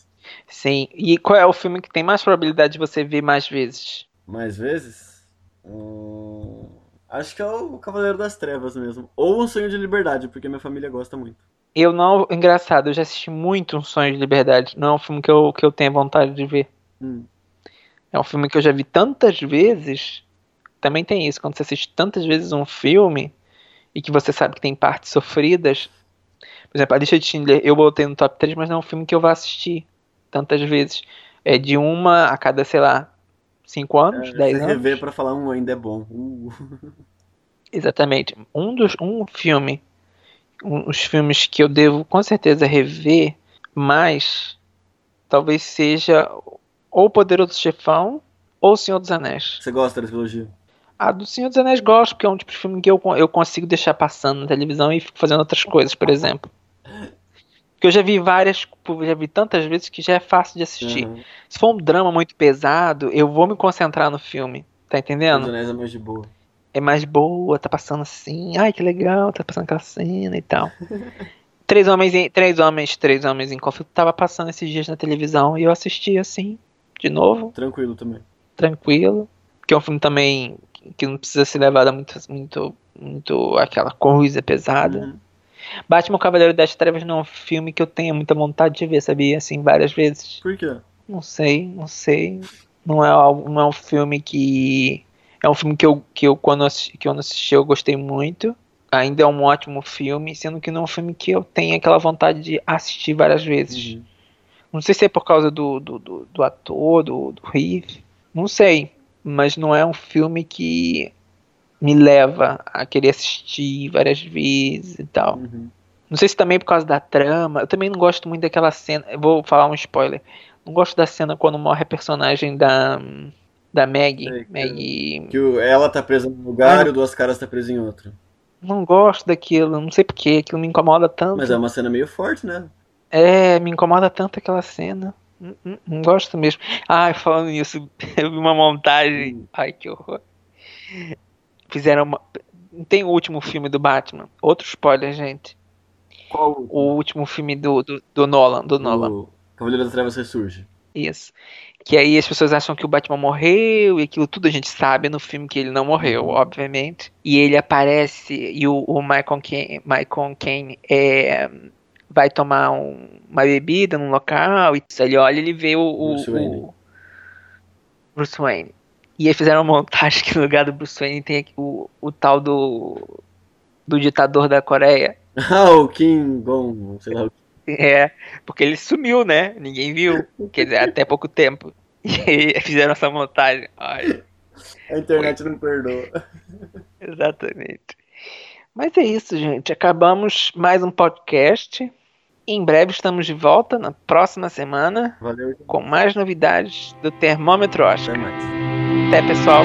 Sim. E qual é o filme que tem mais probabilidade de você ver mais vezes? Mais vezes? Hum... Acho que é o Cavaleiro das Trevas mesmo. Ou Um Sonho de Liberdade, porque minha família gosta muito. Eu não. Engraçado, eu já assisti muito Um Sonho de Liberdade. Não é um filme que eu, que eu tenho vontade de ver. Hum. É um filme que eu já vi tantas vezes. Também tem isso, quando você assiste tantas vezes um filme e que você sabe que tem partes sofridas. Por exemplo, a lista de Schindler eu botei no top 3, mas não é um filme que eu vou assistir tantas vezes. É de uma a cada, sei lá, 5 anos, é, 10 anos. rever pra falar um ainda é bom. Uh. Exatamente. Um dos um filme, um, os filmes que eu devo com certeza rever mais, talvez seja ou Poderoso Chefão ou Senhor dos Anéis. Você gosta da trilogia? A do Senhor dos Anéis gosto, porque é um tipo de filme que eu, eu consigo deixar passando na televisão e fico fazendo outras coisas, por exemplo. Porque eu já vi várias, já vi tantas vezes que já é fácil de assistir. Uhum. Se for um drama muito pesado, eu vou me concentrar no filme. Tá entendendo? Anéis é mais de boa. É mais boa, tá passando assim, ai que legal, tá passando aquela cena e tal. três homens em, três homens, três homens em conflito tava passando esses dias na televisão e eu assisti assim, de novo. Tranquilo também. Tranquilo. Que é um filme também que não precisa ser levada muito, muito, muito aquela coisa pesada. Uhum. Batman Cavaleiro das Trevas não é um filme que eu tenha muita vontade de ver, sabia? Assim, várias vezes. Por quê? Não sei, não sei. Não é, não é um filme que. É um filme que eu, que eu quando assisti, que eu assisti eu gostei muito. Ainda é um ótimo filme, sendo que não é um filme que eu tenho aquela vontade de assistir várias vezes. Uhum. Não sei se é por causa do, do, do, do ator, do, do Riff. Não sei mas não é um filme que me leva a querer assistir várias vezes e tal. Uhum. Não sei se também por causa da trama. Eu também não gosto muito daquela cena. Vou falar um spoiler. Não gosto da cena quando morre a personagem da. Da Maggie. É, Maggie... Que ela tá presa num lugar e o Duas Caras tá preso em outro. Não gosto daquilo, não sei porquê, aquilo me incomoda tanto. Mas é uma cena meio forte, né? É, me incomoda tanto aquela cena. Não, gosto mesmo. Ai, falando nisso, eu vi uma montagem. Hum. Ai, que horror. Fizeram uma. Tem o último filme do Batman. Outro spoiler, gente. Qual? O último filme do, do, do Nolan, do Nolan. O Cavaleiro das Trevas ressurge. Isso. Que aí as pessoas acham que o Batman morreu e aquilo tudo a gente sabe no filme que ele não morreu, obviamente. E ele aparece e o, o Michael Caine, Michael Caine é, vai tomar um- uma bebida num local e ele olha e ele vê o, o, Bruce Wayne. o Bruce Wayne. E aí fizeram uma montagem que no lugar do Bruce Wayne tem aqui o, o tal do do ditador da Coreia. Ah, o King Gong, sei lá. É, porque ele sumiu, né? Ninguém viu. Quer dizer, até pouco tempo. E fizeram essa montagem. Olha, A internet não perdoa. exatamente. Mas é isso, gente. Acabamos mais um podcast. Em breve estamos de volta na próxima semana Valeu, com mais novidades do Termômetro Oscar. até mais. Até, pessoal.